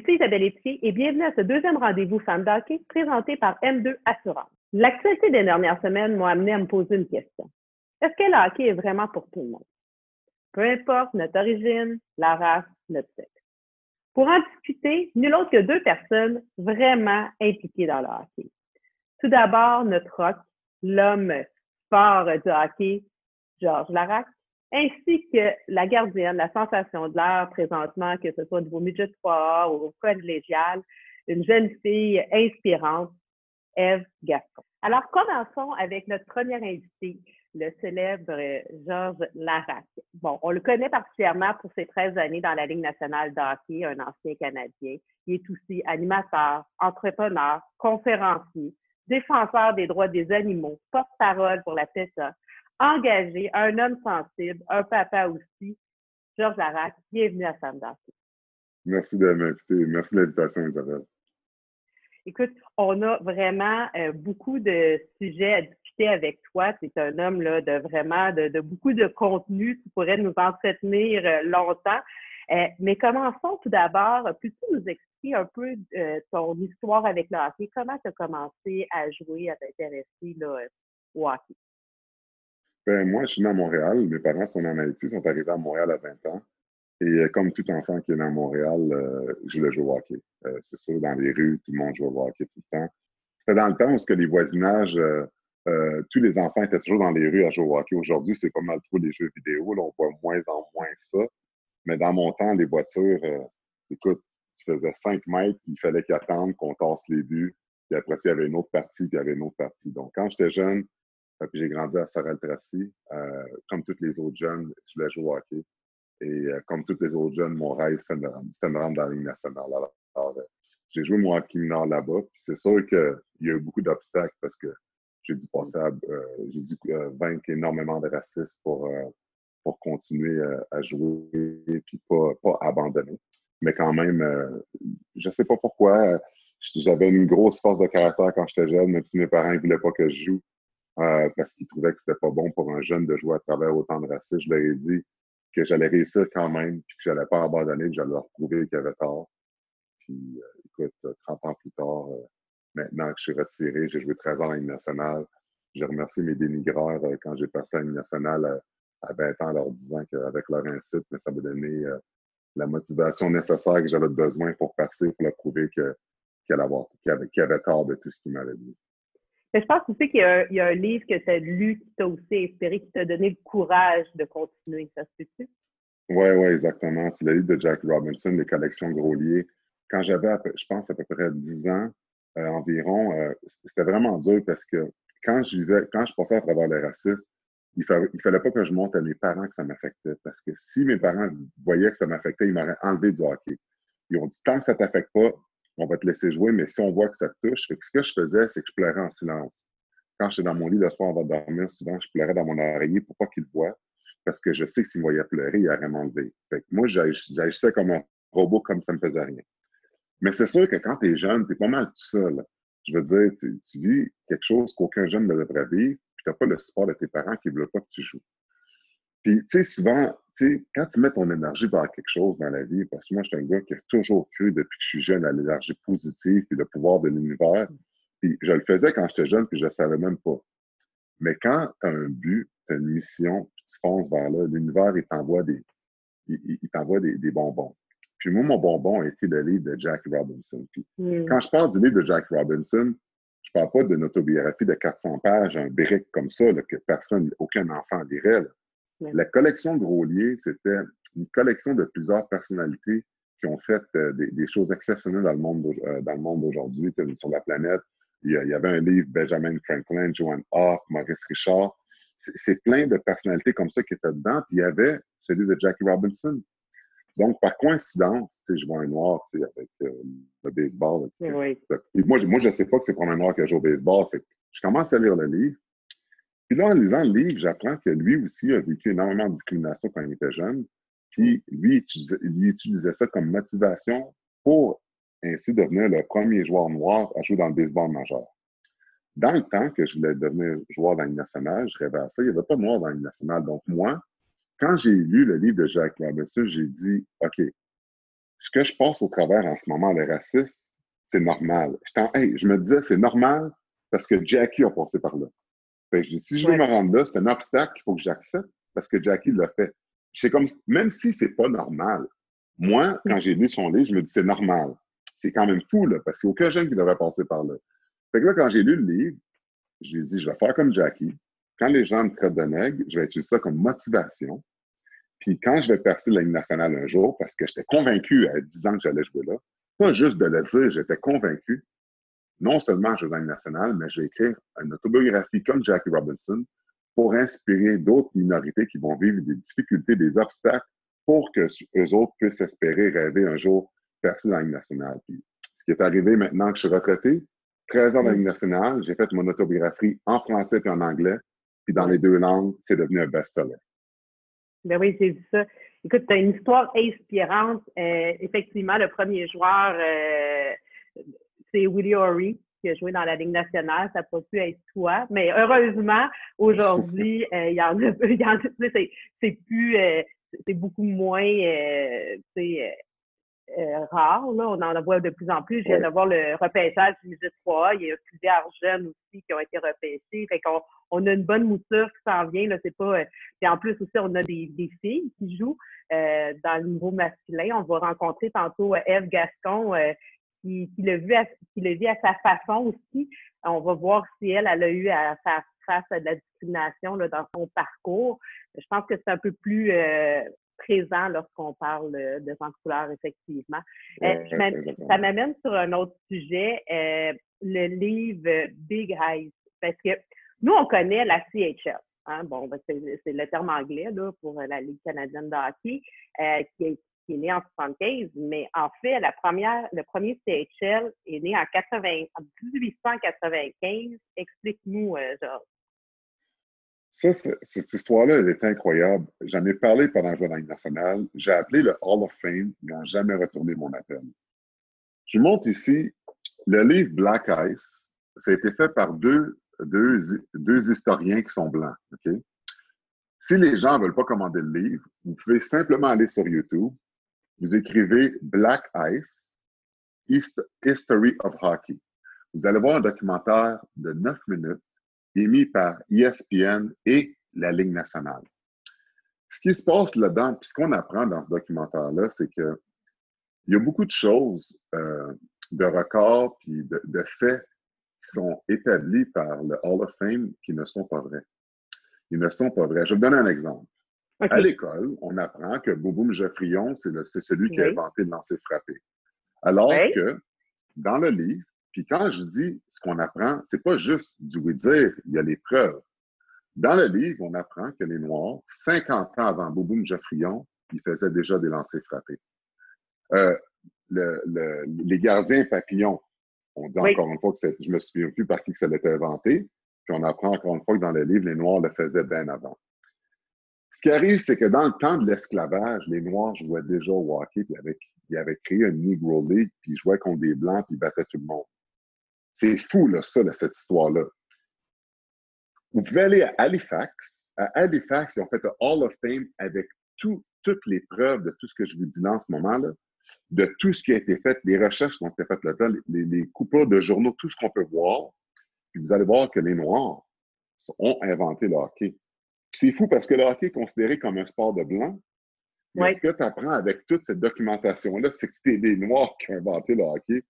Ici Isabelle Etier et bienvenue à ce deuxième rendez-vous Femmes d'hockey présenté par M2 Assurance. L'actualité des dernières semaines m'a amené à me poser une question. Est-ce que le hockey est vraiment pour tout le monde? Peu importe notre origine, la race, notre sexe. Pour en discuter, nul autre que deux personnes vraiment impliquées dans le hockey. Tout d'abord, notre rock, l'homme fort du hockey, Georges Larac, ainsi que la gardienne, la sensation de l'air présentement, que ce soit au niveau midget 3A ou au collégial, une jeune fille inspirante, Eve Gaston. Alors, commençons avec notre première invitée, le célèbre Georges Larac. Bon, on le connaît particulièrement pour ses 13 années dans la Ligue nationale de hockey, un ancien Canadien. Il est aussi animateur, entrepreneur, conférencier, défenseur des droits des animaux, porte-parole pour la PETA, engagé, un homme sensible, un papa aussi. Georges Larac, bienvenue à Femme Merci de m'inviter. Merci de l'invitation, Isabelle. Écoute, on a vraiment euh, beaucoup de sujets à discuter avec toi. Tu es un homme là, de vraiment de, beaucoup de contenu. Tu pourrais nous entretenir euh, longtemps. Euh, mais commençons tout d'abord. Peux-tu nous expliquer un peu ton histoire avec le hockey? Comment tu as commencé à jouer, à t'intéresser au hockey? Ben, moi, je suis né à Montréal. Mes parents sont en Haïti, sont arrivés à Montréal à 20 ans. Et euh, comme tout enfant qui est né à Montréal, euh, je voulais jouer au hockey. Euh, c'est ça, dans les rues, tout le monde jouait au hockey tout le temps. C'était dans le temps où que les voisinages, tous les enfants étaient toujours dans les rues à jouer au hockey. Aujourd'hui, c'est pas mal trop les jeux vidéo. Là, on voit moins en moins ça. Mais dans mon temps, les voitures, écoute, je faisais 5 mètres, il fallait qu'ils attendent qu'on tasse les buts. Puis après, il y avait une autre partie, puis il y avait une autre partie. Donc, quand j'étais jeune, puis j'ai grandi à Sorel-Tracy. Euh, comme tous les autres jeunes, je voulais jouer au hockey. Et euh, comme tous les autres jeunes, mon rêve, c'était de, me rendre dans la Ligue nationale. Alors, euh, j'ai joué mon hockey mineur là-bas. Puis c'est sûr qu'il y a eu beaucoup d'obstacles parce que j'ai dû passer j'ai dû vaincre énormément de racistes pour, pour continuer à jouer et puis pas, pas abandonner. Mais quand même, je ne sais pas pourquoi. J'avais une grosse force de caractère quand j'étais jeune, même si mes parents ne voulaient pas que je joue. Euh, parce qu'ils trouvaient que c'était pas bon pour un jeune de jouer à travers autant de racistes. Je leur ai dit que j'allais réussir quand même, puis que j'allais pas abandonner, que j'allais leur prouver qu'ils avaient tort. Puis, euh, écoute, 30 ans plus tard, euh, maintenant que je suis retiré, j'ai joué 13 ans à l'Union nationale. J'ai remercié mes dénigreurs quand j'ai passé à l'Union nationale à 20 ans, leur disant qu'avec leur incite, mais ça m'a donné la motivation nécessaire que j'avais besoin pour passer, pour leur prouver qu'il avait, avait tort de tout ce qu'il m'avait dit je pense aussi qu'il y, a un livre que tu as lu qui t'a aussi inspiré, qui t'a donné le courage de continuer. Ça se fait-tu? Oui, oui, exactement. C'est le livre de Jack Robinson, Les collections Grolier. Quand j'avais, je pense, à peu près 10 ans euh, environ, euh, c'était vraiment dur parce que quand, quand je passais à travers le racisme, il ne fallait pas que je montre à mes parents que ça m'affectait. Parce que si mes parents voyaient que ça m'affectait, ils m'auraient enlevé du hockey. Ils ont dit tant que ça ne t'affecte pas, on va te laisser jouer, mais si on voit que ça te touche, ce que je faisais, c'est que je pleurais en silence. Quand j'étais dans mon lit le soir avant de dormir, souvent, je pleurais dans mon oreiller pour pas qu'il voit, parce que je sais que s'il me voyait pleurer, il aurait m'enlever. Fait que moi, j'agissais comme un robot, comme ça me faisait rien. Mais c'est sûr que quand tu es jeune, tu es pas mal tout seul. Je veux dire, tu, vis quelque chose qu'aucun jeune ne devrait vivre, puis tu n'as pas le support de tes parents qui ne veulent pas que tu joues. Puis, tu sais, souvent, quand tu mets ton énergie dans quelque chose dans la vie, parce que moi, je suis un gars qui a toujours cru depuis que je suis jeune à l'énergie positive et le pouvoir de l'univers. Puis je le faisais quand j'étais jeune, puis je ne savais même pas. Mais quand tu as un but, tu as une mission, puis tu fonces vers là, l'univers, il t'envoie des, il, t'envoie des, bonbons. Puis moi, mon bonbon a été le livre de Jack Robinson. Puis mm. quand je parle du livre de Jack Robinson, je ne parle pas d'une autobiographie de 400 pages, un brick comme ça, que personne, aucun enfant lirait. La collection de Grolier, c'était une collection de plusieurs personnalités qui ont fait euh, des, choses exceptionnelles dans le monde, euh, dans le monde d'aujourd'hui, sur la planète. Il y, avait un livre, Benjamin Franklin, Joanne Hawk, Maurice Richard. C'est plein de personnalités comme ça qui étaient dedans. Puis il y avait celui de Jackie Robinson. Donc, par coïncidence, je vois un noir avec euh, le baseball. Oui. moi, moi, je ne sais pas que c'est pour un noir qui joue au baseball. je commence à lire le livre. Puis là, en lisant le livre, j'apprends que lui aussi a vécu énormément de discrimination quand il était jeune. Puis lui, il utilisait, ça comme motivation pour ainsi devenir le premier joueur noir à jouer dans le baseball majeur. Dans le temps que je voulais devenir joueur dans le national, je rêvais à ça. Il n'y avait pas de noir dans le national. Donc, moi, quand j'ai lu le livre de Jacques Robinson, j'ai dit OK, ce que je passe au travers en ce moment, le racisme, c'est normal. Je me disais, c'est normal parce que Jackie a passé par là. Si je veux me rendre là, c'est un obstacle qu'il faut que j'accepte parce que Jackie l'a fait. C'est comme, même si c'est pas normal, moi, quand j'ai lu son livre, je me dis, c'est normal. C'est quand même fou, là, parce qu'il n'y a aucun jeune qui devrait passer par là. Fait que là, quand j'ai lu le livre, je lui ai dit, je vais faire comme Jackie. Quand les gens me traitent de nègre, je vais utiliser ça comme motivation. Puis quand je vais percer la Ligue nationale un jour, parce que j'étais convaincu à 10 ans que j'allais jouer là, pas juste de le dire, j'étais convaincu. Non seulement je vais dans nationale, mais je vais écrire une autobiographie comme Jackie Robinson pour inspirer d'autres minorités qui vont vivre des difficultés, des obstacles, pour que eux autres puissent espérer rêver un jour percer dans la nationale. Puis, ce qui est arrivé maintenant que je suis retraité, 13 ans dans la Ligue nationale, j'ai fait mon autobiographie en français et en anglais. Puis dans les deux langues, c'est devenu un best-seller. Ben oui, j'ai vu ça. Écoute, tu as une histoire inspirante. Euh, effectivement, le premier joueur, euh, c'est Willie O'Ree qui a joué dans la Ligue nationale. Ça n'a pas pu être toi. Mais heureusement, aujourd'hui, euh, il y en a, c'est plus, c'est beaucoup moins, euh, rare. Là. On en voit de plus en plus. Je viens de voir le repêchage du 3 Il y a plusieurs jeunes aussi qui ont été repêchés. Fait qu'on on a une bonne mouture qui s'en vient. Là. C'est pas, euh, en plus aussi, on a des, des filles qui jouent euh, dans le niveau masculin. On va rencontrer tantôt Eve Gascon qui, qui l'a vu, à, qui l'a vu à sa façon aussi. On va voir si elle, elle a eu à faire face à de la discrimination là, dans son parcours. Je pense que c'est un peu plus présent lorsqu'on parle de sang couleur, effectivement. Euh, ça m'amène sur un autre sujet, euh, le livre Big Eyes. Parce que nous, on connaît la CHL. Hein, bon, ben, c'est le terme anglais là, pour la Ligue canadienne de hockey, euh, qui, qui, est, née en 75, mais en fait, la première, le premier CHL est né en, 80, en 1895. Explique-nous, Georges. Ça, cette histoire-là, elle est incroyable. J'en ai parlé pendant le Ligue nationale. J'ai appelé le Hall of Fame. Ils n'ont jamais retourné mon appel. Je montre ici le livre Black Ice. Ça a été fait par deux, deux, deux historiens qui sont blancs. OK? Si les gens ne veulent pas commander le livre, vous pouvez simplement aller sur YouTube. Vous écrivez Black Ice, History of Hockey. Vous allez voir un documentaire de neuf minutes émis par ESPN et la Ligue nationale. Ce qui se passe là-dedans, puis ce qu'on apprend dans ce documentaire-là, c'est que il y a beaucoup de choses, euh, de records, puis de, faits qui sont établis par le Hall of Fame qui ne sont pas vrais. Ils ne sont pas vrais. Je vais vous donner un exemple. À l'école, on apprend que Bouboum Geoffrion, c'est celui qui a inventé le lancer frappé. Alors que dans le livre, puis quand je dis ce qu'on apprend, c'est pas juste du oui-dire, il y a les preuves. Dans le livre, on apprend que les Noirs, 50 ans avant Bouboum Geoffrion, ils faisaient déjà des lancers frappés. Euh, les gardiens papillons, on dit encore une fois que je me souviens plus par qui que ça a été inventé, puis on apprend encore une fois que dans le livre, les Noirs le faisaient bien avant. Ce qui arrive, c'est que dans le temps de l'esclavage, les Noirs jouaient déjà au hockey, puis ils avaient, créé un Negro League, puis ils jouaient contre des Blancs, puis ils battaient tout le monde. C'est fou, là, ça, cette histoire-là. Vous pouvez aller à Halifax. À Halifax, ils ont fait un Hall of Fame avec toutes les preuves de tout ce que je vous dis là en ce moment-là, de tout ce qui a été fait, les recherches qui ont été faites là-dedans, les, les de journaux, tout ce qu'on peut voir. Puis vous allez voir que les Noirs ont inventé le hockey. C'est fou parce que le hockey est considéré comme un sport de blanc. Mais ce que tu apprends avec toute cette documentation-là, c'est que c'était des Noirs qui ont inventé le hockey.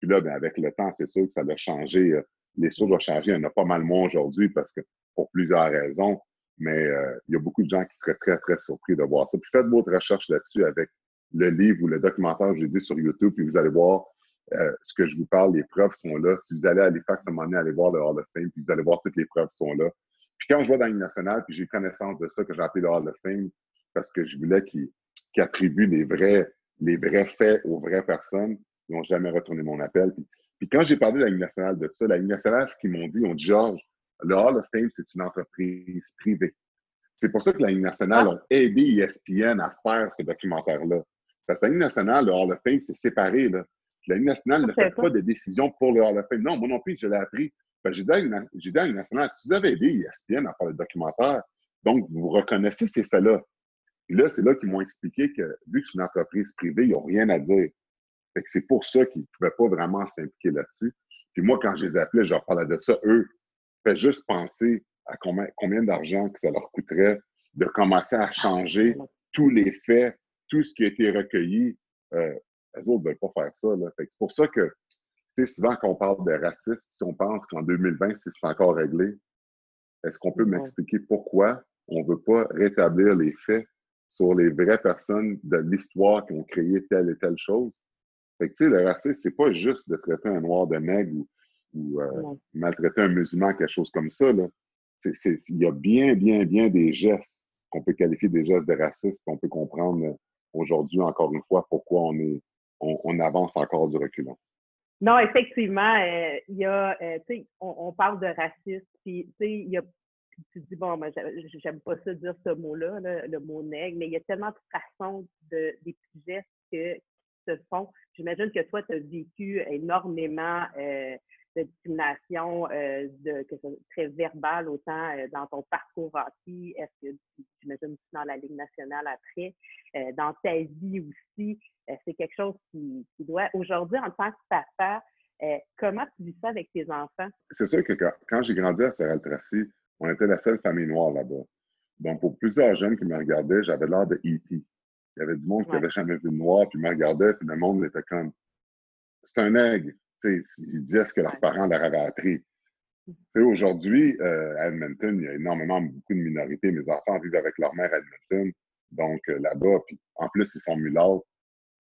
Puis là, ben, avec le temps, c'est sûr que ça a changé. Euh, les choses ont changé. Il y en a pas mal moins aujourd'hui parce que pour plusieurs raisons. Mais euh, il y a beaucoup de gens qui seraient très, très surpris de voir ça. Puis faites votre recherche là-dessus avec le livre ou le documentaire que j'ai dit sur YouTube, puis vous allez voir euh, ce que je vous parle, les preuves sont là. Si vous allez à Halifax à un moment donné, allez voir le Hall of Fame, puis vous allez voir toutes les preuves sont là. Puis quand je vois dans l'Union nationale, puis j'ai connaissance de ça, que j'ai appelé le Hall of Fame, parce que je voulais qu'il attribue les vrais, les vrais faits aux vraies personnes, ils n'ont jamais retourné mon appel. Puis, quand j'ai parlé de la Ligue nationale de ça, la Ligue nationale, ce qu'ils m'ont dit, ils ont dit Georges, le Hall of Fame, c'est une entreprise privée. C'est pour ça que la Ligue nationale a aidé ESPN à faire ce documentaire-là. Parce que la Ligue nationale, le Hall of Fame, c'est séparé. Là. La Ligue nationale ne fait pas de décision pour le Hall of Fame. Non, moi non plus, je l'ai appris. J'ai dit, à la Ligue nationale, si vous avez aidé ESPN à faire le documentaire, donc vous reconnaissez ces faits-là. Puis là, c'est là qu'ils m'ont expliqué que, vu que c'est une entreprise privée, ils n'ont rien à dire. Que c'est pour ça qu'ils ne pouvaient pas vraiment s'impliquer là-dessus. Puis moi, quand je les appelais, je leur parlais de ça. Eux, fait juste penser à combien, combien d'argent que ça leur coûterait de commencer à changer tous les faits, tout ce qui a été recueilli. Euh, les autres ne veulent pas faire ça. C'est pour ça que, sais, souvent quand on parle de racisme, si on pense qu'en 2020, c'est encore réglé, est-ce qu'on peut m'expliquer pourquoi on ne veut pas rétablir les faits sur les vraies personnes de l'histoire qui ont créé telle et telle chose? Fait que, tu sais, le racisme, c'est pas juste de traiter un noir de nègre ou, ou euh, maltraiter un musulman, quelque chose comme ça. Là. il y a bien, bien, bien des gestes qu'on peut qualifier des gestes de racisme, qu'on peut comprendre euh, aujourd'hui, encore une fois, pourquoi on, est, on, avance encore du reculon. Non, effectivement, euh, il y a, tu sais, on, parle de racisme, puis, tu sais, il y a tu dis, bon, moi, j'aime pas ça dire ce mot-là, le mot nègre, mais il y a tellement de façons de, des gestes que, qui se font. J'imagine que toi, tu as vécu énormément de discrimination, euh, de, que ce très verbal autant euh, dans ton parcours hockey, est-ce que j'imagine dans la Ligue nationale après, euh, dans ta vie aussi, c'est quelque chose qui, doit, aujourd'hui, en tant que papa, comment tu vis ça avec tes enfants? C'est sûr que quand, j'ai grandi à Sorel-Tracy, on était la seule famille noire là-bas. Donc, pour plusieurs jeunes qui me regardaient, j'avais l'air de E.T. Il y avait du monde qui n'avait jamais vu de noir, puis me regardait, puis le monde était comme, c'est un aigle ils disaient ce que leurs parents leur avaient appris. Aujourd'hui, euh, à Edmonton, il y a énormément, beaucoup de minorités. Mes enfants vivent avec leur mère à Edmonton. Donc, euh, là-bas, puis en plus, ils sont mulâtres.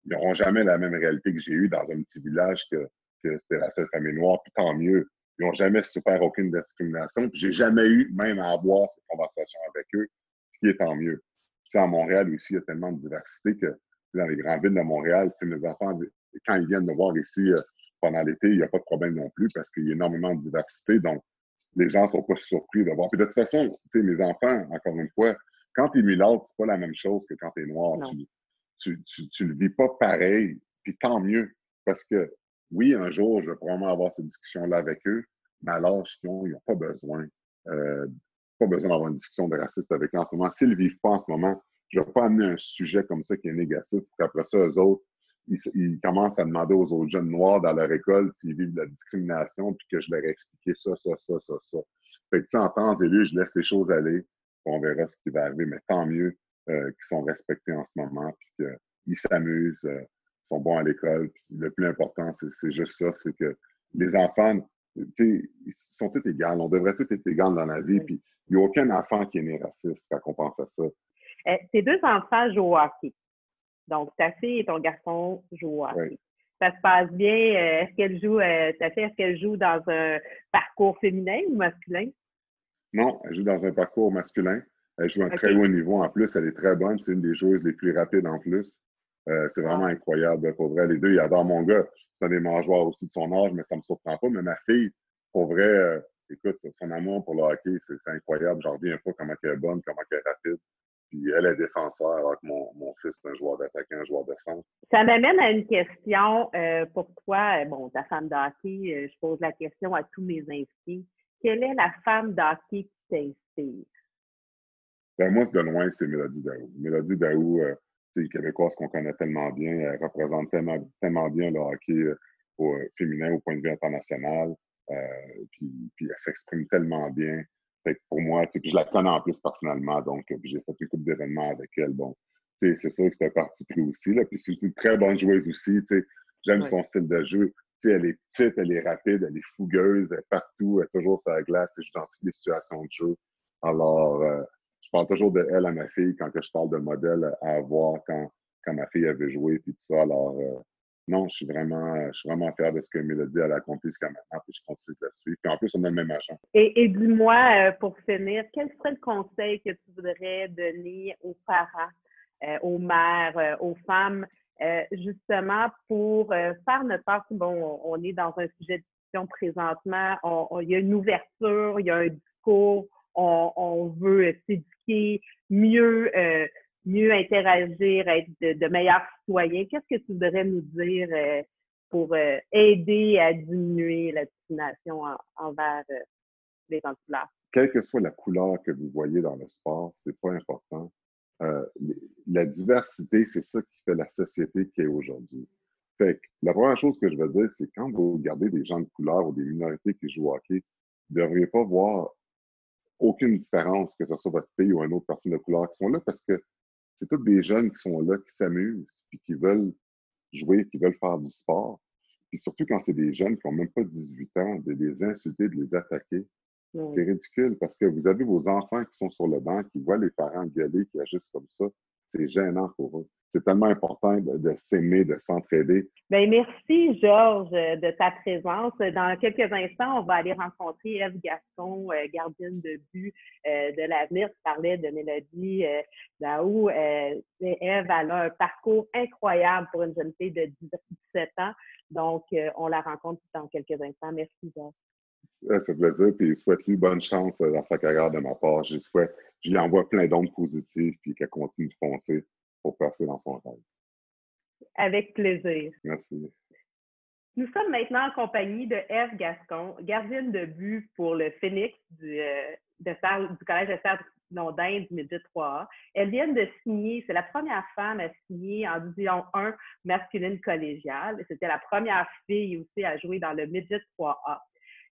Ils n'auront jamais la même réalité que j'ai eue dans un petit village que, c'était la seule famille noire. Puis tant mieux. Ils n'ont jamais souffert aucune discrimination. J'ai jamais eu même à avoir cette conversation avec eux, ce qui est tant mieux. Puis à Montréal aussi, il y a tellement de diversité que dans les grandes villes de Montréal, mes enfants, quand ils viennent me voir ici, euh, pendant l'été, il n'y a pas de problème non plus parce qu'il y a énormément de diversité. Donc, les gens ne sont pas surpris de voir. Puis de toute façon, mes enfants, encore une fois, quand tu es mulâtre, c'est pas la même chose que quand tu es noir. Tu, tu, le vis pas pareil, puis tant mieux. Parce que oui, un jour, je vais probablement avoir cette discussion-là avec eux, mais à l'âge qu'ils ont, ils n'ont pas besoin. Euh, pas besoin d'avoir une discussion de raciste avec eux en ce moment. S'ils ne vivent pas en ce moment, je ne vais pas amener un sujet comme ça qui est négatif pour qu'après ça, eux autres, ils, commencent à demander aux autres jeunes noirs dans leur école s'ils vivent de la discrimination, puis que je leur ai expliqué ça, ça, ça, ça, ça. Fait que, en temps et lieu, je laisse les choses aller, on verra ce qui va arriver, mais tant mieux euh, qu'ils sont respectés en ce moment, puis qu'ils s'amusent, euh, sont bons à l'école. Le plus important, c'est juste ça, c'est que les enfants, ils sont tous égaux. On devrait tous être égaux dans la vie, puis il n'y a aucun enfant qui est né raciste quand on pense à ça. Euh, tes deux enfants jouent au hockey. Donc, ta fille et ton garçon jouent au hockey. Ça se passe bien. Euh, est-ce qu'elle joue, euh, ta fille, est-ce qu'elle joue dans un parcours féminin ou masculin? Non, elle joue dans un parcours masculin. Elle joue à un très haut niveau en plus. Elle est très bonne. C'est une des joueuses les plus rapides en plus. Euh, c'est vraiment incroyable. Pour vrai, les deux, ils adorent mon gars. C'est un des mangeoires aussi de son âge, mais ça ne me surprend pas. Mais ma fille, pour vrai, écoute, son amour pour le hockey, c'est incroyable. J'en reviens pas comment elle est bonne, comment elle est rapide. Puis elle est défenseur, alors que mon, mon fils est un joueur d'attaquant, un joueur de centre. Ça m'amène à une question euh, pour toi. Euh, bon, ta femme d'hockey, euh, je pose la question à tous mes invités. Quelle est la femme d'hockey qui t'inspire? Ben, moi, de loin, c'est Mélodie Daou. Mélodie Daou, euh, c'est québécoise qu'on connaît tellement bien. Elle représente tellement, tellement bien le hockey au, féminin au point de vue international. puis, puis elle s'exprime tellement bien pour moi, je la connais en plus personnellement, donc j'ai fait une couple d'événements avec elle. Bon, c'est sûr que c'était parti pris aussi. Là, puis c'est une très bonne joueuse aussi. J'aime son style de jeu. elle est petite, elle est rapide, elle est fougueuse, elle est partout, elle est toujours sur la glace, elle joue dans toutes les situations de jeu. Alors, euh, je parle toujours de elle à ma fille quand que je parle de modèle à avoir quand, quand ma fille avait joué, puis tout ça. Alors, euh, non, je suis vraiment, je suis vraiment fier de ce que Mélodie a accompli jusqu'à maintenant, puis je continue de la suivre. Puis en plus, on a le même agent. Et, dis-moi, euh, pour finir, quel serait le conseil que tu voudrais donner aux parents, euh, aux mères, euh, aux femmes, justement pour faire notre part? Bon, on est dans un sujet de discussion présentement, il y a une ouverture, il y a un discours, on, on veut s'éduquer mieux mieux interagir, être de, meilleurs citoyens. Qu'est-ce que tu voudrais nous dire euh, pour euh, aider à diminuer la discrimination envers euh, les gens Quelle que soit la couleur que vous voyez dans le sport, c'est pas important. euh, la diversité, c'est ça qui fait la société qui est aujourd'hui. Fait que la première chose que je veux dire, c'est quand vous regardez des gens de couleur ou des minorités qui jouent au hockey, vous ne devriez pas voir aucune différence, que ce soit votre fille ou une autre personne de couleur qui sont là parce que c'est tous des jeunes qui sont là, qui s'amusent, puis qui veulent jouer, qui veulent faire du sport. Puis surtout quand c'est des jeunes qui n'ont même pas 18 ans, de les insulter, de les attaquer. C'est ridicule parce que vous avez vos enfants qui sont sur le banc, qui voient les parents gueuler, qui agissent comme ça. C'est gênant pour eux c'est tellement important de, s'aimer, de s'entraider. Bien, merci, Georges, de ta présence. Dans quelques instants, on va aller rencontrer Eve Gaston, euh, gardienne de but euh, de l'avenir. Tu parlais de Mélodie euh, Daou. Eve, elle a un parcours incroyable pour une jeune fille de 17 ans. Donc, on la rencontre dans quelques instants. Merci, Georges. Ça fait plaisir, puis je souhaite lui bonne chance dans sa carrière de ma part. Je souhaite, je lui envoie plein d'ondes positives, puis qu'elle continue de foncer pour passer dans son rêve. Avec plaisir. Merci. Nous sommes maintenant en compagnie de Eve Gascon, gardienne de but pour le Phoenix du, euh, du Collège de Serre Londin du Midget 3A. Elle vient de signer, c'est la première femme à signer en Division 1 masculine collégiale. C'était la première fille aussi à jouer dans le Midget 3A.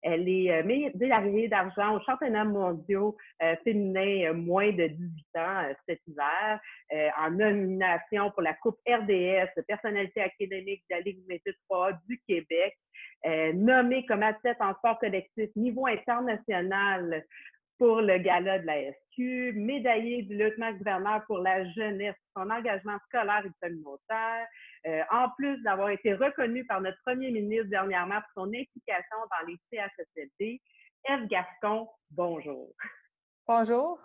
Elle est euh, médaillée d'argent aux championnats mondiaux euh, féminins euh, moins de 18 ans cet hiver, en nomination pour la Coupe RDS, personnalité académique de la Ligue 3 du Québec, nommée comme athlète en sport collectif niveau international pour le gala de la SQ, médaillé du lieutenant-gouverneur pour la jeunesse, son engagement scolaire et communautaire, euh, en plus d'avoir été reconnu par notre premier ministre dernièrement pour son implication dans les CHSLD. Eve Gascon, bonjour. Bonjour.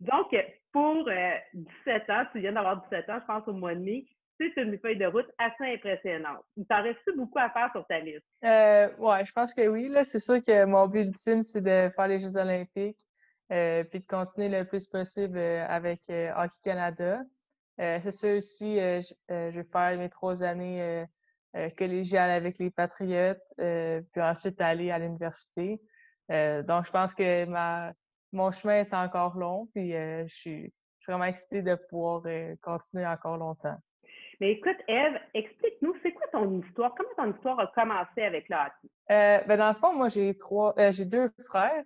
Donc, pour 17 euh, ans, tu viens d'avoir 17 ans, je pense au mois de mai, c'est une feuille de route assez impressionnante. Il t'en reste beaucoup à faire sur ta liste? Euh, oui, je pense que oui. C'est sûr que mon but ultime, c'est de faire les Jeux olympiques euh, puis de continuer le plus possible avec Hockey Canada. C'est sûr aussi, je, vais faire mes trois années collégiales avec les Patriotes, puis ensuite aller à l'université. donc, je pense que ma, mon chemin est encore long, puis je suis vraiment excitée de pouvoir continuer encore longtemps. Mais écoute, Eve, explique-nous, c'est quoi ton histoire? Comment ton histoire a commencé avec le hockey? Euh, ben dans le fond, moi, j'ai trois, euh, j'ai deux frères.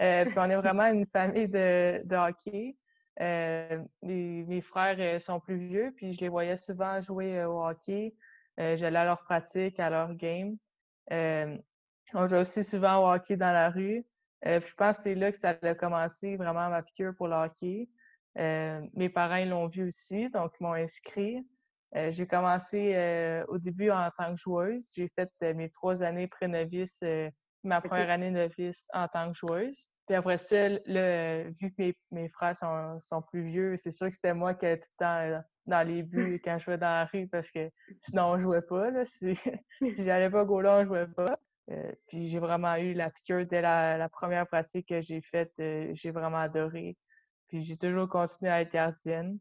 Euh, puis on est vraiment une famille de, de hockey. Mes frères sont plus vieux, puis je les voyais souvent jouer au hockey. J'allais à leur pratique, à leur game. on jouait aussi souvent au hockey dans la rue. je pense que c'est là que ça a commencé vraiment ma piqûre pour le hockey. mes parents l'ont vu aussi, donc ils m'ont inscrit. Euh, j'ai commencé euh, au début en tant que joueuse. J'ai fait euh, mes trois années pré-novice, ma première année novice en tant que joueuse. Puis après ça, vu que mes, frères sont, plus vieux, c'est sûr que c'était moi qui étais tout le temps dans les buts quand je jouais dans la rue parce que sinon on jouait pas. Là. Si, si j'allais pas go là, on jouait pas. puis j'ai vraiment eu la piqûre dès la, première pratique que j'ai faite. j'ai vraiment adoré. Puis j'ai toujours continué à être gardienne.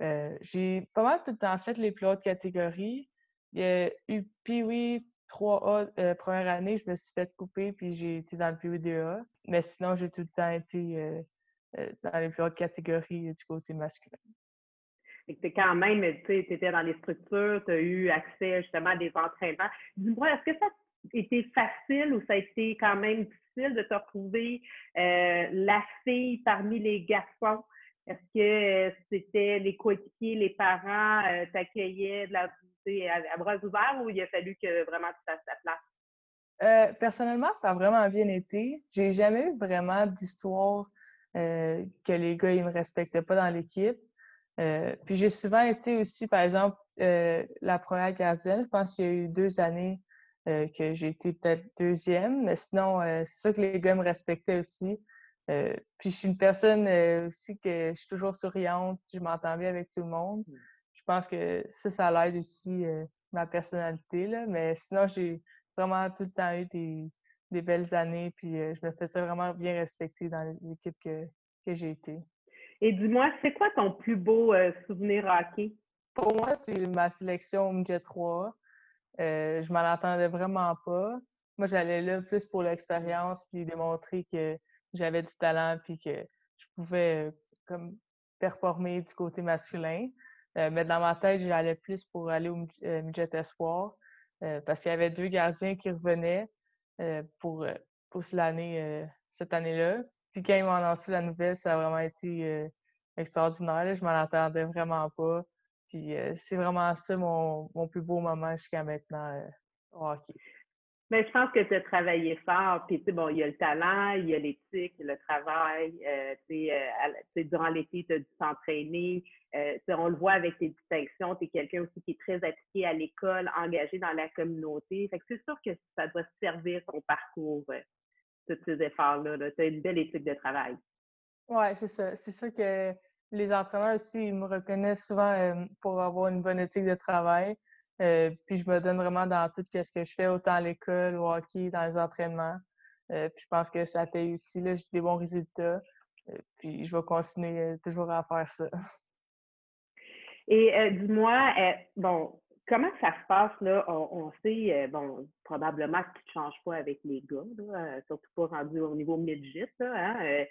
Euh, j'ai pas mal tout le temps fait les plus hautes catégories. Il y a eu Pee-Wee 3A euh, première année, je me suis fait couper puis j'ai été dans le Pee-Wee 2A. Mais sinon, j'ai tout le temps été euh, dans les plus hautes catégories du côté masculin. Et quand même, tu étais dans les structures, tu as eu accès justement à des entraînements. Dis-moi, est-ce que ça a été facile ou ça a été quand même difficile de te retrouver la fille parmi les garçons? Est-ce que euh, c'était les coéquipiers, les parents euh, t'accueillaient de la, à, à, bras ouverts ou il a fallu que vraiment tu fasses ta place? Euh, personnellement, ça a vraiment bien été. J'ai jamais eu vraiment d'histoire que les gars ne me respectaient pas dans l'équipe. puis j'ai souvent été aussi, par exemple, la première gardienne. Je pense qu'il y a eu deux années que j'ai été peut-être deuxième, mais sinon, c'est sûr que les gars me respectaient aussi. Euh, puis je suis une personne euh, aussi que je suis toujours souriante, je m'entends bien avec tout le monde. Je pense que ça, ça l'aide aussi euh, ma personnalité. Là. Mais sinon, j'ai vraiment tout le temps eu des, belles années, puis je me faisais vraiment bien respecter dans l'équipe que, que j'ai été. Et dis-moi, c'est quoi ton plus beau souvenir hockey? Pour moi, c'est ma sélection au Midget 3. je m'en attendais vraiment pas. Moi, j'allais là plus pour l'expérience, puis démontrer que j'avais du talent puis que je pouvais comme performer du côté masculin. Mais dans ma tête, j'allais plus pour aller au midget espoir parce qu'il y avait deux gardiens qui revenaient pour, l'année, cette année-là. Puis quand ils m'ont annoncé la nouvelle, ça a vraiment été extraordinaire. Je m'en attendais vraiment pas. Puis c'est vraiment ça mon, mon, plus beau moment jusqu'à maintenant au hockey. Mais je pense que tu as travaillé fort, puis tu sais, bon, il y a le talent, il y a l'éthique, le travail. Euh, euh, durant l'été, tu as dû s'entraîner. Euh, on le voit avec tes distinctions, tu es quelqu'un aussi qui est très appliqué à l'école, engagé dans la communauté. C'est sûr que ça doit servir ton parcours, tous ces efforts-là. -là, tu as une belle éthique de travail. Oui, c'est ça. C'est sûr que les entraîneurs aussi, ils me reconnaissent souvent pour avoir une bonne éthique de travail. Euh, puis je me donne vraiment dans tout ce que je fais, autant à l'école, au hockey, dans les entraînements. Euh, puis je pense que ça paye aussi. Là, j'ai des bons résultats. Euh, puis je vais continuer toujours à faire ça. Et dis-moi, bon, comment ça se passe là? On, sait, bon, probablement que tu ne changes pas avec les gars, surtout pas rendu au niveau midget. Hein?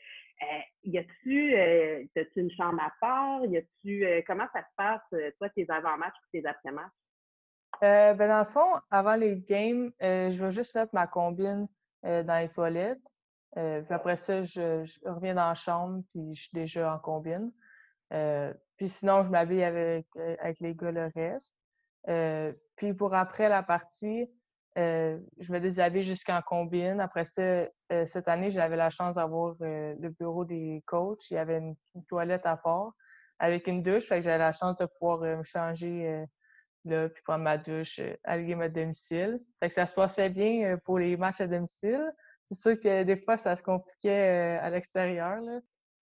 y a-tu une chambre à part? Y a-tu comment ça se passe, toi, tes avant-matchs et tes après-matchs? Euh, ben dans le fond, avant les games, euh, je vais juste mettre ma combine euh, dans les toilettes. puis après ça, je, reviens dans la chambre, puis je suis déjà en combine. puis sinon, je m'habille avec, avec les gars le reste. puis pour après la partie, je me déshabille jusqu'en combine. Après ça, cette année, j'avais la chance d'avoir le bureau des coachs. Il y avait une, toilette à part avec une douche. Fait que j'avais la chance de pouvoir me changer là, puis prendre ma douche euh, la game à domicile. Fait que ça se passait bien euh, pour les matchs à domicile. C'est sûr que des fois, ça se compliquait euh, à l'extérieur.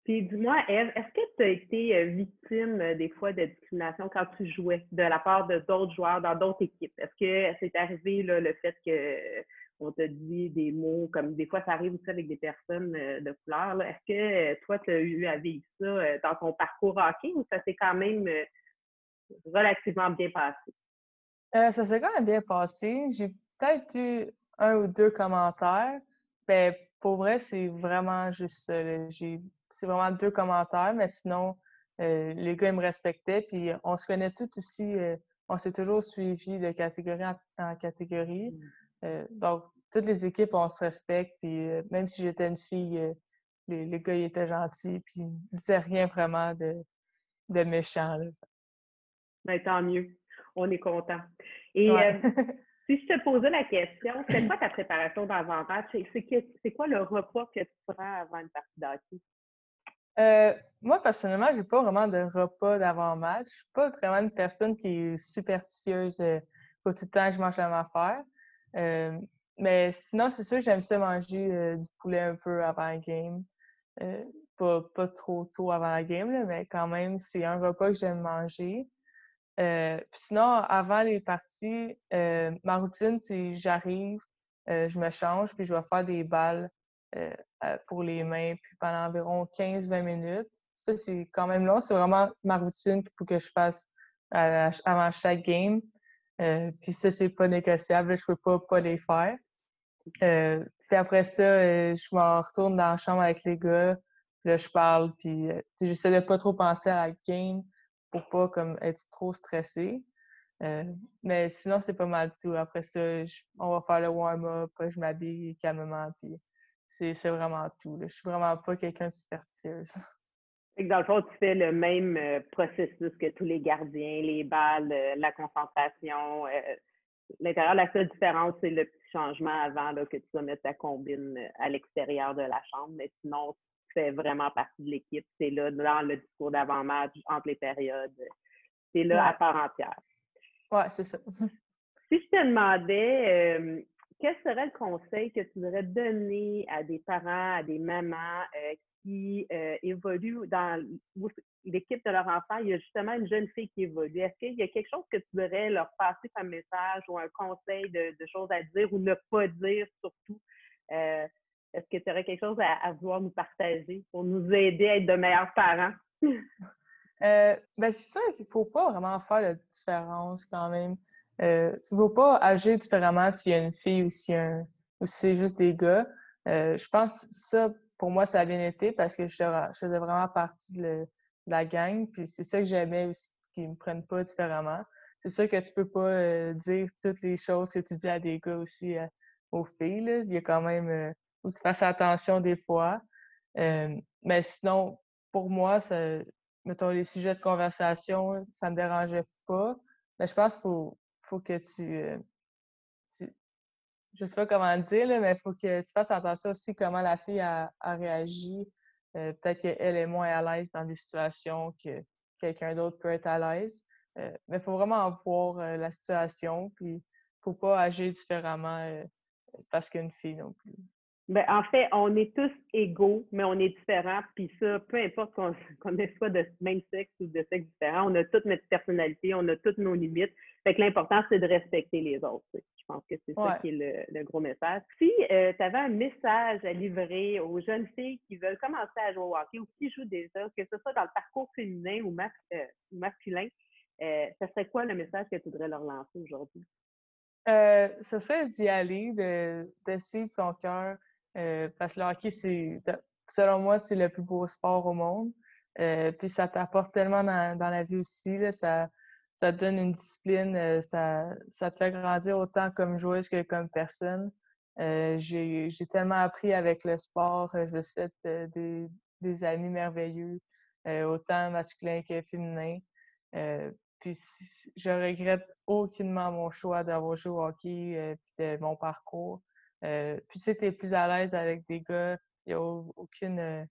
Puis dis-moi, Eve, est-ce que tu as été victime des fois de discrimination quand tu jouais de la part de d'autres joueurs dans d'autres équipes? Est-ce que c'est arrivé le fait que on t'a dit des mots comme des fois ça arrive aussi avec des personnes de couleur. Est-ce que toi, tu as eu à vivre ça dans ton parcours hockey ou ça s'est quand même relativement bien passé? Euh, ça s'est quand même bien passé. J'ai peut-être eu un ou deux commentaires. mais pour vrai, c'est vraiment juste ça. C'est vraiment deux commentaires, mais sinon, euh, les gars, ils me respectaient. Puis on se connaît tous aussi. Euh, on s'est toujours suivi de catégorie en, catégorie. Mmh. donc, toutes les équipes, on se respecte. Puis même si j'étais une fille, les, gars, ils étaient gentils. Puis ils ne disaient rien vraiment de, de méchant. Ben, tant mieux. On est content. Et euh, si je te posais la question, c'est quoi ta préparation d'avant-match? C'est quoi le repas que tu prends avant une partie d'hockey? Euh, moi, personnellement, j'ai pas vraiment de repas d'avant-match. Je suis pas vraiment une personne qui est superstitieuse euh, pour tout le temps que je mange la même affaire. mais sinon, c'est sûr, j'aime ça manger du poulet un peu avant la game. Pas, pas, trop tôt avant la game, mais quand même, c'est un repas que j'aime manger. Euh, sinon, avant les parties, euh, ma routine, c'est j'arrive, euh, je me change, puis je vais faire des balles pour les mains, puis pendant environ 15-20 minutes. Ça, c'est quand même long. C'est vraiment ma routine pour que je fasse avant chaque game. puis ça, c'est pas négociable. Je peux pas pas les faire. puis après ça, je me retourne dans la chambre avec les gars. Puis là, je parle, puis j'essaie de pas trop penser à la game pour pas comme être trop stressé. Euh, mais sinon, c'est pas mal tout. Après ça, on va faire le warm-up, je m'habille calmement, puis c'est vraiment tout. Je suis vraiment pas quelqu'un de superstitieuse. Dans le fond, tu fais le même euh, processus que tous les gardiens, les balles, euh, la concentration. L'intérieur, la seule différence, c'est le petit changement avant là, que tu vas mettre ta combine à l'extérieur de la chambre. Mais sinon, fait vraiment partie de l'équipe. C'est là dans le discours d'avant-match, entre les périodes. C'est là à part entière. Oui, c'est ça. si je te demandais, euh, quel serait le conseil que tu voudrais donner à des parents, à des mamans euh, qui euh, évoluent dans l'équipe de leur enfant? Il y a justement une jeune fille qui évolue. Est-ce qu'il y a quelque chose que tu voudrais leur passer comme message ou un conseil de, choses à dire ou ne pas dire surtout? Est-ce que tu aurais quelque chose à, vouloir nous partager pour nous aider à être de meilleurs parents? euh, ben c'est sûr qu'il ne faut pas vraiment faire de différence quand même. Euh, tu ne veux pas agir différemment s'il y a une fille ou si, c'est juste des gars. Euh, je pense que ça, pour moi, ça a bien été parce que je, faisais vraiment partie de la gang. Puis c'est ça que j'aimais aussi, qu'ils me prennent pas différemment. C'est sûr que tu peux pas dire toutes les choses que tu dis à des gars aussi aux filles. Il y a quand même. Euh, faut que tu fasses attention des fois. mais sinon, pour moi, mettons, les sujets de conversation, ça me dérangeait pas. Mais je pense qu'il faut, que tu, tu je sais pas comment dire, mais il faut que tu fasses attention aussi comment la fille a, réagi. Euh, peut-être qu'elle est moins à l'aise dans des situations que quelqu'un d'autre peut être à l'aise. Euh, mais il faut vraiment voir euh, la situation, puis il ne faut pas agir différemment parce qu'une fille non plus. Ben, en fait, on est tous égaux, mais on est différents. Puis ça, peu importe qu'on soit de même sexe ou de sexe différent, on a toute notre personnalité, on a toutes nos limites. Fait que l'important, c'est de respecter les autres. Je pense que c'est ça qui est le, gros message. Si euh, tu avais un message à livrer aux jeunes filles qui veulent commencer à jouer au hockey ou qui jouent déjà, que ce soit dans le parcours féminin ou euh, masculin, euh, ce serait quoi le message que tu voudrais leur lancer aujourd'hui? ce serait d'y aller, de, de suivre ton cœur, euh, parce que le hockey, c'est, selon moi, c'est le plus beau sport au monde. Euh, puis ça t'apporte tellement dans, la vie aussi. ça, ça te donne une discipline, euh, ça, ça te fait grandir autant comme joueuse que comme personne. j'ai, tellement appris avec le sport. je me suis fait des, des, amis merveilleux, autant masculins que féminins. puis je regrette aucunement mon choix d'avoir joué au hockey et de mon parcours. Euh, puis si tu es plus à l'aise avec des gars, il n'y a aucune, euh,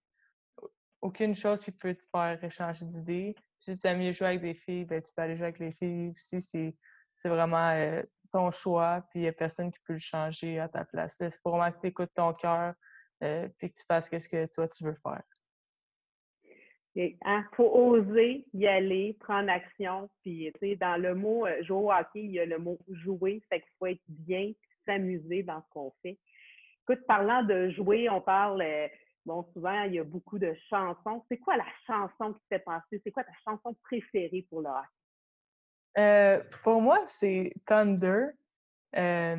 aucune chose qui peut te faire échanger d'idées. Si tu aimes mieux jouer avec des filles, ben, tu peux aller jouer avec les filles aussi. C'est vraiment euh, ton choix, puis il n'y a personne qui peut le changer à ta place. Faut vraiment que tu écoutes ton cœur, puis que tu fasses ce que toi tu veux faire. Il hein, faut oser y aller, prendre action. Puis, tu sais, dans le mot jouer au hockey, il y a le mot jouer. Fait qu'il faut être bien, s'amuser dans ce qu'on fait. Écoute, parlant de jouer, on parle, euh, bon, souvent, il y a beaucoup de chansons. C'est quoi la chanson qui te fait penser? C'est quoi ta chanson préférée pour le hockey? Euh, pour moi, c'est Thunder. Euh,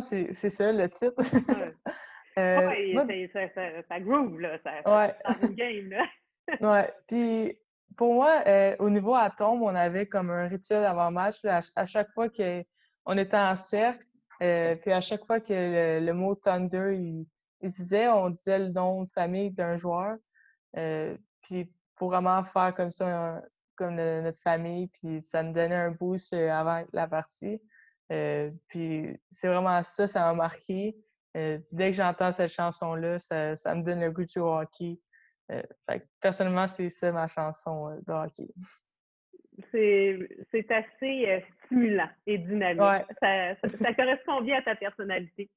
c'est ça le titre. euh, oui, ça, ça, ça, groove, là. Ça, ouais. game, là. ouais. Puis, pour moi, euh, au niveau atome, on avait comme un rituel avant match. à, chaque fois qu'on était en cercle, euh, puis à chaque fois que le, mot Thunder, il, il, disait, on disait le nom de famille d'un joueur. Euh, puis pour vraiment faire comme ça, comme notre famille, puis ça nous donnait un boost euh, avant la partie. puis c'est vraiment ça, ça m'a marqué. dès que j'entends cette chanson-là, ça, me donne le goût au hockey. Personnellement, c'est ça ma chanson de hockey c'est assez euh, stimulant et dynamique. Ça, ça, correspond bien à ta personnalité.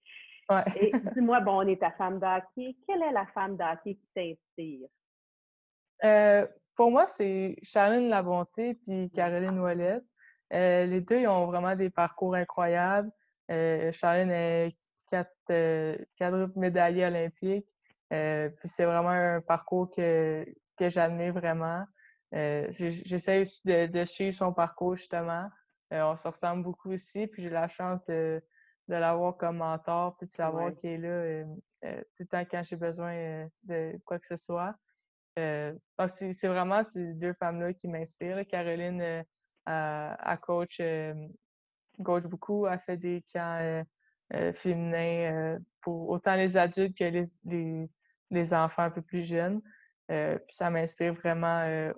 Et dis-moi, bon, on est ta femme d'hockey. Quelle est la femme d'hockey qui t'inspire? Euh, pour moi, c'est Charline Labonté puis Caroline Ouellette. Euh, les deux, ils ont vraiment des parcours incroyables. Charline est quatre, quadruple médaillée olympique. puis c'est vraiment un parcours que, que j'admire vraiment. Euh, j'essaie aussi de, suivre son parcours, justement. Euh, on se ressemble beaucoup aussi, puis j'ai la chance de, de l'avoir comme mentor, puis de savoir qu'il est là euh, tout le temps quand j'ai besoin de quoi que ce soit. donc, c'est vraiment ces deux femmes-là qui m'inspirent. Caroline a, coach, coach beaucoup, a fait des camps féminins pour autant les adultes que les, les, les enfants un peu plus jeunes. puis ça m'inspire vraiment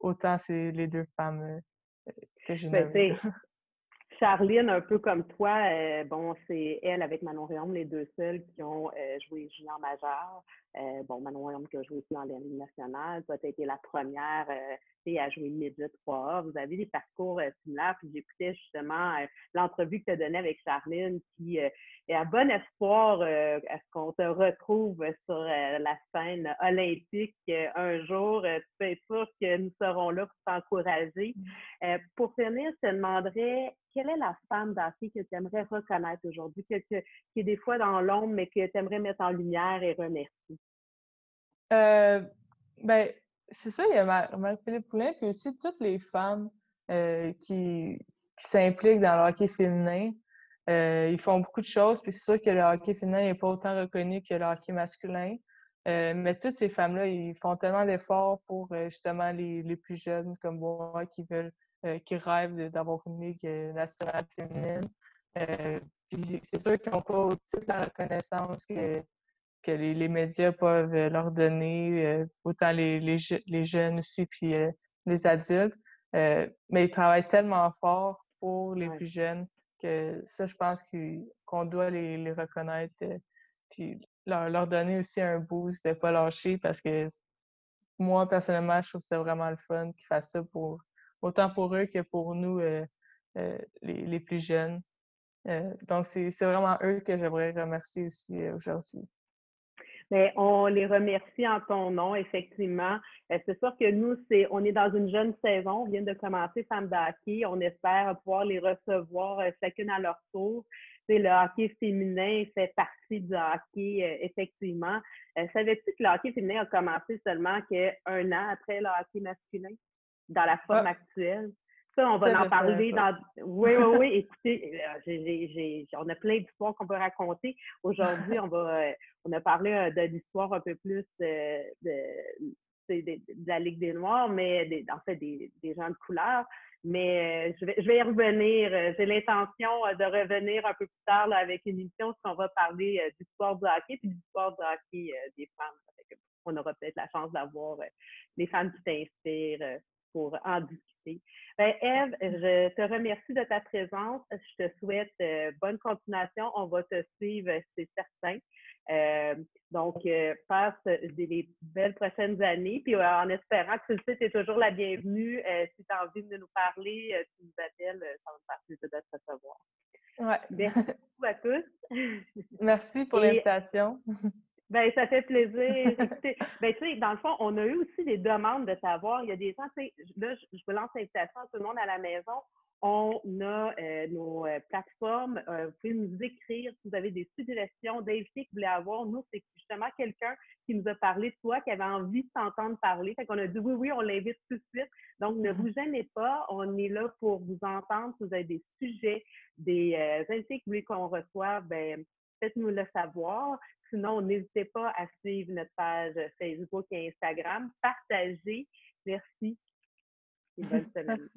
autant c'est les deux femmes euh, que j'ai ben, Charline, un peu comme toi, euh, bon, c'est elle avec Manon Réaume, les deux seules qui ont euh, joué junior majeur. Bon, Manon Réaume qui a joué aussi dans la nationale. Toi, tu as été la première à jouer midget 3 Vous avez des parcours similaires. Puis j'écoutais justement l'entrevue que tu as donnée avec Charline qui est à bon espoir à ce qu'on te retrouve sur la scène olympique un jour. tu peux être sûr que nous serons là pour t'encourager. Mmh. pour finir, je te demanderais quelle est la femme d'Afrique que tu aimerais reconnaître aujourd'hui, qui est des fois dans l'ombre, mais que tu aimerais mettre en lumière et remercier? Euh, ben, c'est ça, il y a Marie-Philippe Poulin, puis aussi toutes les femmes euh, qui, s'impliquent dans le hockey féminin. Euh, ils font beaucoup de choses, puis c'est sûr que le hockey féminin n'est pas autant reconnu que le hockey masculin. mais toutes ces femmes-là, ils font tellement d'efforts pour justement les, les, plus jeunes comme moi qui veulent, qui rêvent d'avoir une ligue nationale féminine. c'est sûr qu'ils n'ont pas toute la reconnaissance que, que les, médias peuvent leur donner, autant les, les, les, jeunes aussi, puis les adultes. mais ils travaillent tellement fort pour les plus jeunes que ça, je pense qu'on doit les, les reconnaître. puis leur, donner aussi un boost de ne pas lâcher parce que moi, personnellement, je trouve ça vraiment le fun qu'ils fassent ça pour autant pour eux que pour nous, euh, euh, les, plus jeunes. Euh, donc, c'est vraiment eux que j'aimerais remercier aussi aujourd'hui. Mais on les remercie en ton nom, effectivement. c'est sûr que nous, c'est, on est dans une jeune saison. On vient de commencer Femme d'Hockey. On espère pouvoir les recevoir chacune à leur tour le hockey féminin fait partie du hockey, euh, effectivement. Euh, savais-tu que le hockey féminin a commencé seulement qu'un an après le hockey masculin, dans la forme ah. actuelle? Ça, on va en parler dans. Oui, oui, oui. Écoutez, euh, on a plein d'histoires qu'on peut raconter. Aujourd'hui, on va on a parlé de l'histoire un peu plus de, la Ligue des Noirs, mais en fait des, des gens de couleur. Mais euh, je, vais, je vais y revenir. Euh, j'ai l'intention euh, de revenir un peu plus tard avec une émission où on va parler sport du hockey puis sport du hockey des femmes. On aura peut-être la chance d'avoir des femmes qui t'inspirent pour en discuter. Ben, Eve, je te remercie de ta présence. Je te souhaite bonne continuation. On va te suivre, c'est certain. Euh, donc, euh, passe des, belles prochaines années. Puis en espérant que tu le sais, tu es toujours la bienvenue. Euh, si tu as envie de nous parler, tu nous appelles, ça va me faire plaisir de te recevoir. Ouais. Merci beaucoup à tous. Merci pour l'invitation. Ben, ça fait plaisir. ben, tu sais, dans le fond, on a eu aussi des demandes de savoir. Il y a des gens, tu sais, là, je, je vous lance l'invitation à tout le monde à la maison on a euh, nos euh, plateformes. Euh, vous pouvez nous écrire si vous avez des suggestions d'invités que vous voulez avoir. Nous, c'est justement quelqu'un qui nous a parlé de toi, qui avait envie de s'entendre parler. Fait qu'on a dit oui, oui, on l'invite tout de suite. Donc, ne vous gênez pas. On est là pour vous entendre. Si vous avez des sujets, des invités que vous voulez qu'on reçoive, ben, faites-nous le savoir. Sinon, n'hésitez pas à suivre notre page Facebook et Instagram. Partagez. Merci. Et bonne semaine.